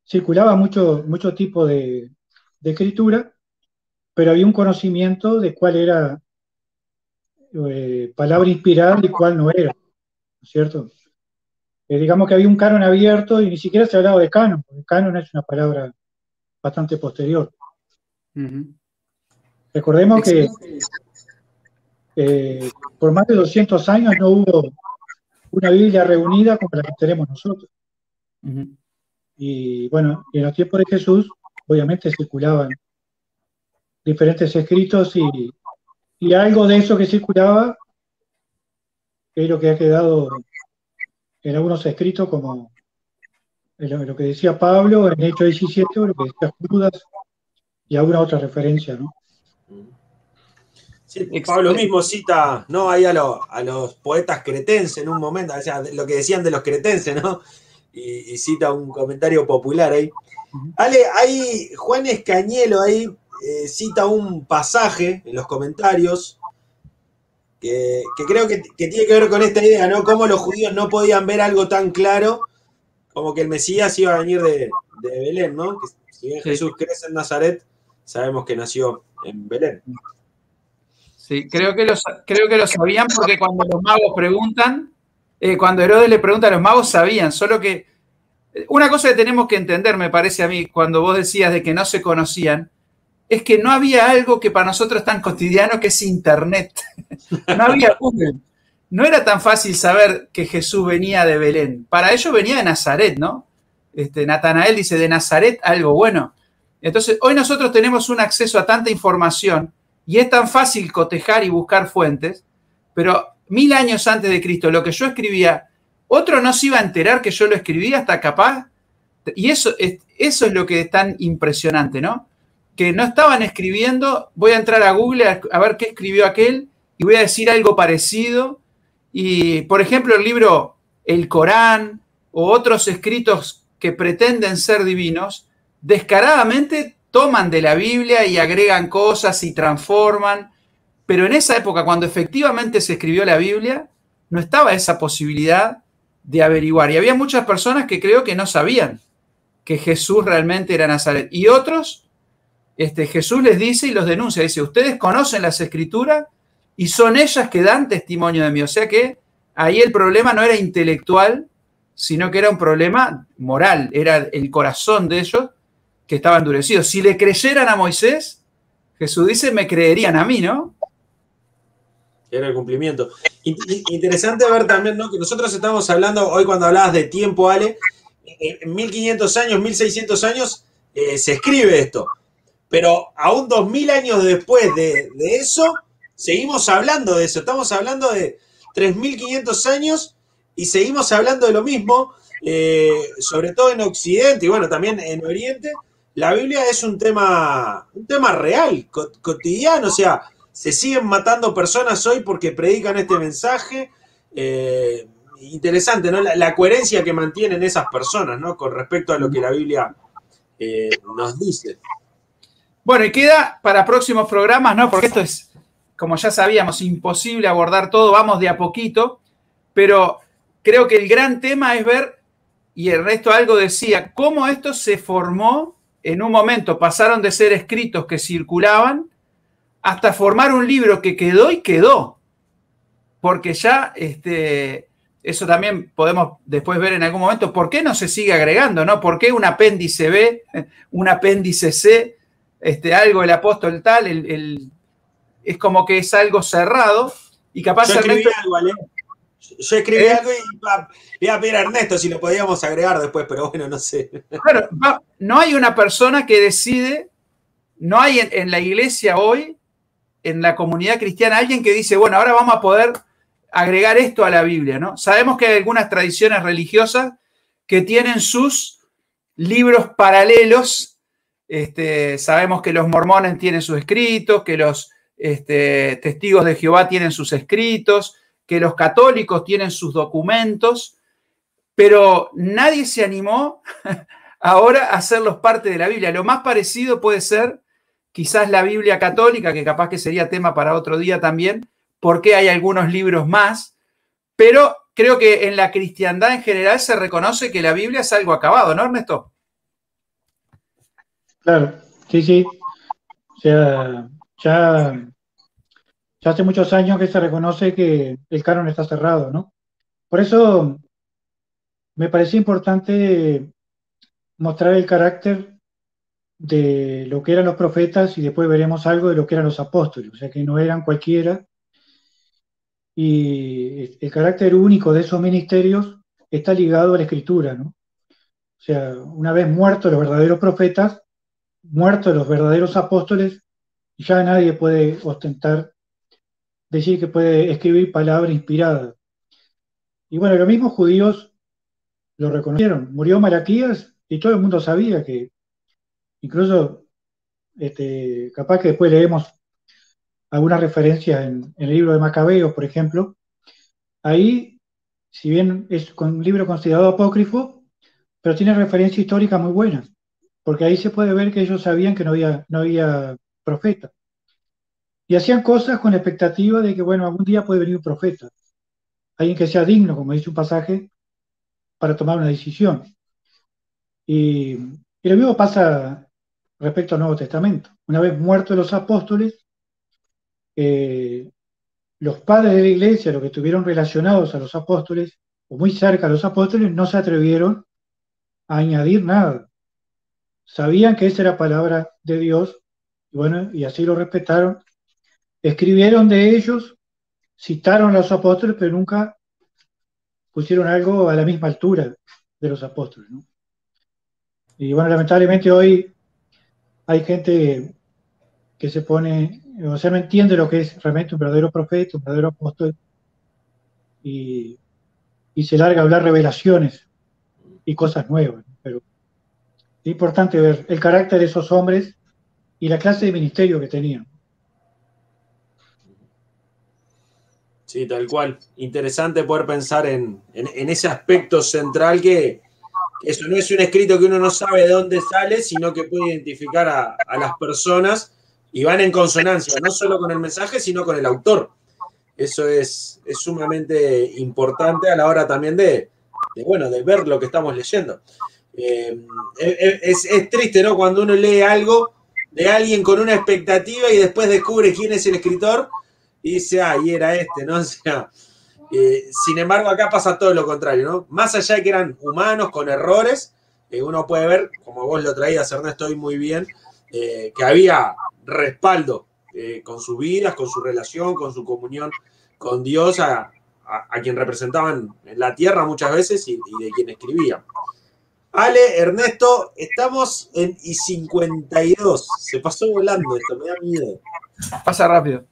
C: circulaba mucho, mucho tipo de, escritura, pero había un conocimiento de cuál era eh, palabra inspirada y cuál no era, ¿no es cierto? Eh, digamos que había un canon abierto y ni siquiera se hablaba de canon, porque canon es una palabra bastante posterior. Recordemos que eh, por más de 200 años no hubo una Biblia reunida como la que tenemos nosotros. Y bueno, en los tiempos de Jesús, obviamente circulaban diferentes escritos y, algo de eso que circulaba es lo que ha quedado en algunos escritos como lo, que decía Pablo en Hechos 17 o lo que decía Judas y alguna otra referencia, ¿no?
B: Pablo mismo cita, ¿no? Ahí a, los poetas cretenses en un momento, o sea, lo que decían de los cretenses, ¿no? Y, cita un comentario popular ahí. Ale, ahí Juan Escañelo ahí eh, cita un pasaje en los comentarios que, creo que, tiene que ver con esta idea, ¿no? Cómo los judíos no podían ver algo tan claro como que el Mesías iba a venir de, Belén, ¿no? Que si bien Jesús crece en Nazaret, sabemos que nació en Belén.
A: Sí, creo que, creo que lo sabían porque cuando los magos preguntan, eh, cuando Herodes le pregunta a los magos, sabían, solo que una cosa que tenemos que entender, me parece a mí, cuando vos decías de que no se conocían, es que no había algo que para nosotros es tan cotidiano que es Internet. no había Google. No era tan fácil saber que Jesús venía de Belén. Para ellos venía de Nazaret, ¿no? Este, Natanael dice, de Nazaret algo bueno. Entonces, hoy nosotros tenemos un acceso a tanta información y es tan fácil cotejar y buscar fuentes, pero mil años antes de Cristo, lo que yo escribía otro no se iba a enterar que yo lo escribí hasta capaz. Y eso es, eso es lo que es tan impresionante, ¿no? Que no estaban escribiendo, voy a entrar a Google a, ver qué escribió aquel y voy a decir algo parecido. Y, por ejemplo, el libro El Corán o otros escritos que pretenden ser divinos, descaradamente toman de la Biblia y agregan cosas y transforman. Pero en esa época, cuando efectivamente se escribió la Biblia, no estaba esa posibilidad de averiguar. Y había muchas personas que creo que no sabían que Jesús realmente era Nazaret. Y otros, este, Jesús les dice y los denuncia. Dice, ustedes conocen las escrituras y son ellas que dan testimonio de mí. O sea que ahí el problema no era intelectual, sino que era un problema moral. Era el corazón de ellos que estaba endurecido. Si le creyeran a Moisés, Jesús dice, me creerían a mí, ¿no?
B: Era el cumplimiento. Interesante ver también, ¿no? Que nosotros estamos hablando, hoy cuando hablabas de tiempo, Ale, en 1500 años, 1600 años, eh, se escribe esto. Pero aún 2000 años después de, eso, seguimos hablando de eso. Estamos hablando de 3500 años y seguimos hablando de lo mismo, eh, sobre todo en Occidente y bueno, también en Oriente. La Biblia es un tema, un tema real, cotidiano, o sea, se siguen matando personas hoy porque predican este mensaje. Eh, interesante, ¿no? La, coherencia que mantienen esas personas, ¿no? Con respecto a lo que la Biblia eh, nos dice.
A: Bueno, y queda para próximos programas, ¿no? Porque esto es, como ya sabíamos, imposible abordar todo, vamos de a poquito, pero creo que el gran tema es ver, y el resto algo decía, cómo esto se formó en un momento, pasaron de ser escritos que circulaban hasta formar un libro que quedó y quedó. Porque ya, este, eso también podemos después ver en algún momento, ¿por qué no se sigue agregando? ¿no? ¿Por qué un apéndice B, un apéndice C, este, algo el apóstol tal, el, es como que es algo cerrado y capaz...
B: Yo escribí algo, Yo escribí algo y iba a pedir a Ernesto si lo podíamos agregar después, pero bueno, no sé.
A: Bueno, no, hay una persona que decide, no hay en la iglesia hoy en la comunidad cristiana alguien que dice, bueno, ahora vamos a poder agregar esto a la Biblia, ¿no? Sabemos que hay algunas tradiciones religiosas que tienen sus libros paralelos. Este, sabemos que los mormones tienen sus escritos, que los este, testigos de Jehová tienen sus escritos, que los católicos tienen sus documentos, pero nadie se animó ahora a hacerlos parte de la Biblia. Lo más parecido puede ser quizás la Biblia católica, que capaz que sería tema para otro día también, porque hay algunos libros más, pero creo que en la cristiandad en general se reconoce que la Biblia es algo acabado, ¿no, Ernesto?
C: Claro, sí, sí. O sea, ya, ya hace muchos años que se reconoce que el canon está cerrado, ¿no? Por eso me parece importante mostrar el carácter de lo que eran los profetas y después veremos algo de lo que eran los apóstoles, o sea que no eran cualquiera. Y el carácter único de esos ministerios está ligado a la escritura, ¿no? O sea, una vez muertos los verdaderos profetas, muertos los verdaderos apóstoles, ya nadie puede ostentar, decir que puede escribir palabra inspirada. Y bueno, los mismos judíos lo reconocieron. Murió Malaquías y todo el mundo sabía que Incluso, este, capaz que después leemos algunas referencias en, el libro de Macabeos, por ejemplo. Ahí, si bien es un libro considerado apócrifo, pero tiene referencias históricas muy buenas, porque ahí se puede ver que ellos sabían que no había, no había profeta. Y hacían cosas con la expectativa de que, bueno, algún día puede venir un profeta, alguien que sea digno, como dice un pasaje, para tomar una decisión. Y, lo mismo pasa respecto al Nuevo Testamento. Una vez muertos los apóstoles, eh, los padres de la iglesia, los que estuvieron relacionados a los apóstoles, o muy cerca a los apóstoles, no se atrevieron a añadir nada. Sabían que esa era palabra de Dios, y bueno, y así lo respetaron. Escribieron de ellos, citaron a los apóstoles, pero nunca pusieron algo a la misma altura de los apóstoles. Y bueno, lamentablemente hoy hay gente que se pone, o sea, no entiende lo que es realmente un verdadero profeta, un verdadero apóstol, y, se larga a hablar revelaciones y cosas nuevas. Pero es importante ver el carácter de esos hombres y la clase de ministerio que tenían.
B: Sí, tal cual. Interesante poder pensar en, ese aspecto central que eso no es un escrito que uno no sabe de dónde sale, sino que puede identificar a, las personas y van en consonancia, no solo con el mensaje, sino con el autor. Eso es, sumamente importante a la hora también de, bueno, de ver lo que estamos leyendo. Eh, es, es, triste, ¿no? Cuando uno lee algo de alguien con una expectativa y después descubre quién es el escritor y dice, ah, y era este, ¿no? O sea, eh, sin embargo, acá pasa todo lo contrario, ¿no? Más allá de que eran humanos con errores, eh, uno puede ver, como vos lo traías, Ernesto, hoy muy bien, eh, que había respaldo con sus vidas, con su relación, con su comunión con Dios, a, quien representaban en la tierra muchas veces y, y de quien escribían. Ale, Ernesto, estamos en I52. Se pasó volando esto, me da miedo.
A: Pasa rápido.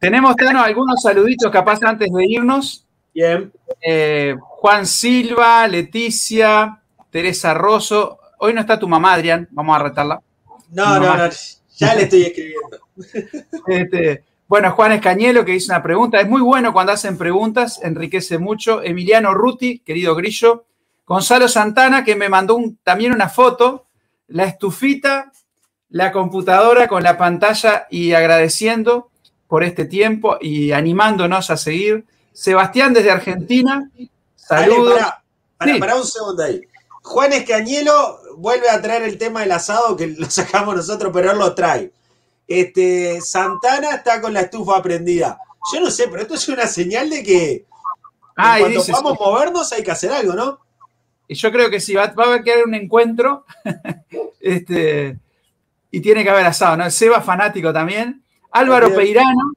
A: Tenemos, Tano, algunos saluditos capaz antes de irnos.
B: Bien.
A: Eh, Juan Silva, Leticia, Teresa Rosso. Hoy no está tu mamá, Adrián. Vamos a retarla.
B: No, no, no. Ya le estoy escribiendo.
A: Este, bueno, Juan Escañelo que hizo una pregunta. Es muy bueno cuando hacen preguntas, enriquece mucho. Emiliano Ruti, querido Grillo. Gonzalo Santana, que me mandó también una foto, la estufita, la computadora con la pantalla y agradeciendo por este tiempo y animándonos a seguir. Sebastián desde Argentina, saludos.
B: Para, un segundo ahí. Juan Escañelo vuelve a traer el tema del asado que lo sacamos nosotros, pero él lo trae. Este, Santana está con la estufa prendida. Yo no sé, pero esto es una señal de que cuando podamos movernos hay que hacer algo, ¿no?
A: Y yo creo que sí, va, va a haber un encuentro este, y tiene que haber asado, ¿no? Seba fanático también. Álvaro Peirano,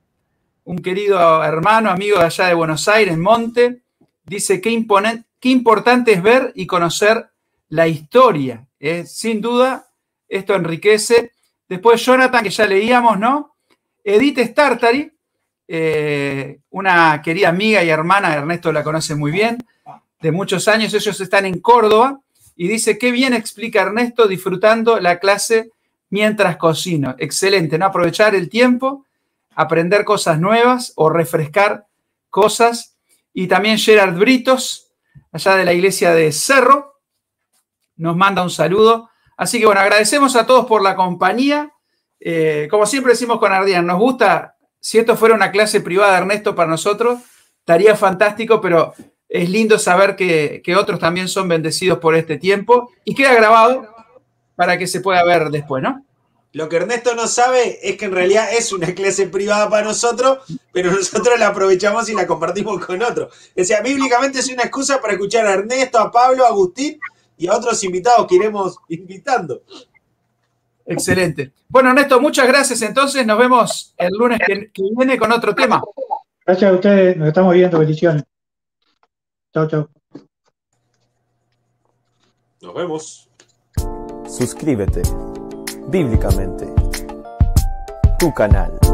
A: un querido hermano, amigo de allá de Buenos Aires, Monte, dice qué, qué importante es ver y conocer la historia. ¿eh? Sin duda, esto enriquece. Después Jonathan, que ya leíamos, ¿no? Edith Startari, eh, una querida amiga y hermana, Ernesto la conoce muy bien, de muchos años, ellos están en Córdoba, y dice, qué bien explica Ernesto disfrutando la clase mientras cocino. Excelente, ¿no? Aprovechar el tiempo, aprender cosas nuevas o refrescar cosas. Y también Gerard Britos, allá de la iglesia de Cerro, nos manda un saludo. Así que bueno, agradecemos a todos por la compañía. Eh, como siempre decimos con Ardian, nos gusta, si esto fuera una clase privada, Ernesto, para nosotros, estaría fantástico, pero es lindo saber que, que otros también son bendecidos por este tiempo y queda grabado para que se pueda ver después, ¿no?
B: Lo que Ernesto no sabe es que en realidad es una clase privada para nosotros, pero nosotros la aprovechamos y la compartimos con otros. O sea, bíblicamente es una excusa para escuchar a Ernesto, a Pablo, a Agustín y a otros invitados que iremos invitando.
A: Excelente. Bueno, Ernesto, muchas gracias. Entonces nos vemos el lunes que, viene con otro tema.
C: Gracias a ustedes, nos estamos viendo. Bendiciones. Chao, chao.
B: Nos vemos
D: suscríbete bíblicamente. Tu canal.